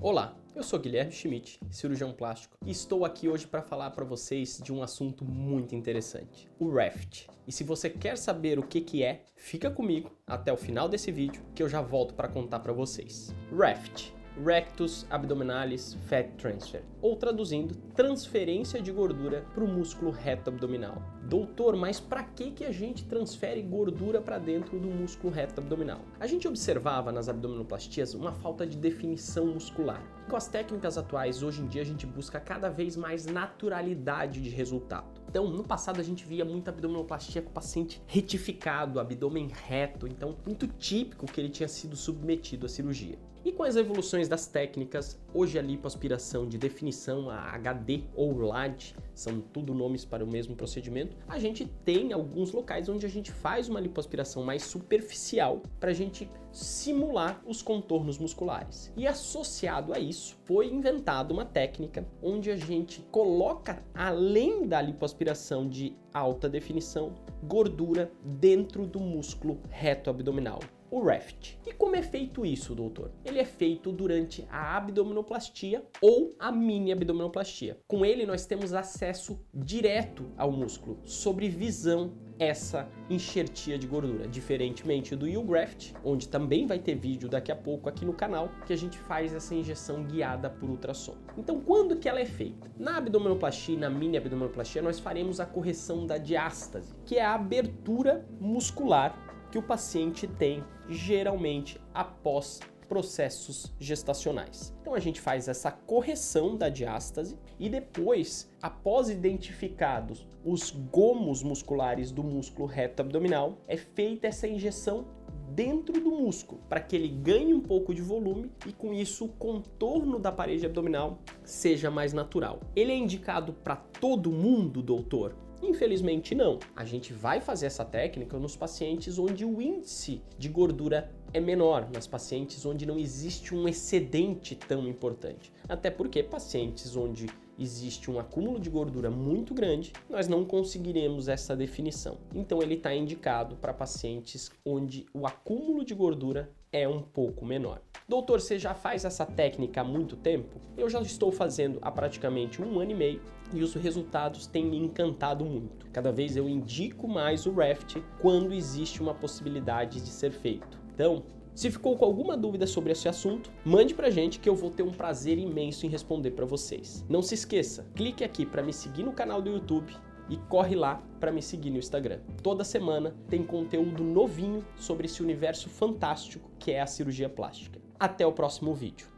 Olá, eu sou Guilherme Schmidt, cirurgião plástico, e estou aqui hoje para falar para vocês de um assunto muito interessante, o Raft. E se você quer saber o que que é, fica comigo até o final desse vídeo que eu já volto para contar para vocês. Raft rectus abdominalis fat transfer, ou traduzindo, transferência de gordura para o músculo reto abdominal. Doutor, mas para que que a gente transfere gordura para dentro do músculo reto abdominal? A gente observava nas abdominoplastias uma falta de definição muscular. Com as técnicas atuais, hoje em dia a gente busca cada vez mais naturalidade de resultado. Então, no passado a gente via muita abdominoplastia com o paciente retificado, abdômen reto, então muito típico que ele tinha sido submetido à cirurgia. Com as evoluções das técnicas, hoje a lipoaspiração de definição, a HD ou LAD, são tudo nomes para o mesmo procedimento, a gente tem alguns locais onde a gente faz uma lipoaspiração mais superficial para a gente simular os contornos musculares. E associado a isso, foi inventada uma técnica onde a gente coloca, além da lipoaspiração de alta definição, gordura dentro do músculo reto abdominal o raft. E como é feito isso, doutor? Ele é feito durante a abdominoplastia ou a mini abdominoplastia. Com ele nós temos acesso direto ao músculo, sobre visão essa enxertia de gordura, diferentemente do U-Graft, onde também vai ter vídeo daqui a pouco aqui no canal, que a gente faz essa injeção guiada por ultrassom. Então, quando que ela é feita? Na abdominoplastia e na mini abdominoplastia, nós faremos a correção da diástase, que é a abertura muscular que o paciente tem geralmente após processos gestacionais. Então a gente faz essa correção da diástase e depois, após identificados os gomos musculares do músculo reto abdominal, é feita essa injeção dentro do músculo para que ele ganhe um pouco de volume e com isso o contorno da parede abdominal seja mais natural. Ele é indicado para todo mundo, doutor? Infelizmente não. A gente vai fazer essa técnica nos pacientes onde o índice de gordura é menor, nas pacientes onde não existe um excedente tão importante. Até porque pacientes onde existe um acúmulo de gordura muito grande, nós não conseguiremos essa definição. Então ele está indicado para pacientes onde o acúmulo de gordura é um pouco menor. Doutor, você já faz essa técnica há muito tempo? Eu já estou fazendo há praticamente um ano e meio e os resultados têm me encantado muito. Cada vez eu indico mais o raft quando existe uma possibilidade de ser feito. Então, se ficou com alguma dúvida sobre esse assunto, mande pra gente que eu vou ter um prazer imenso em responder para vocês. Não se esqueça, clique aqui para me seguir no canal do YouTube e corre lá para me seguir no Instagram. Toda semana tem conteúdo novinho sobre esse universo fantástico que é a cirurgia plástica. Até o próximo vídeo.